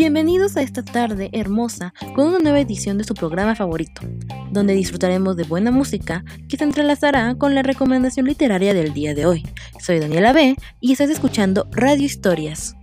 Bienvenidos a esta tarde hermosa con una nueva edición de su programa favorito, donde disfrutaremos de buena música que se entrelazará con la recomendación literaria del día de hoy. Soy Daniela B y estás escuchando Radio Historias.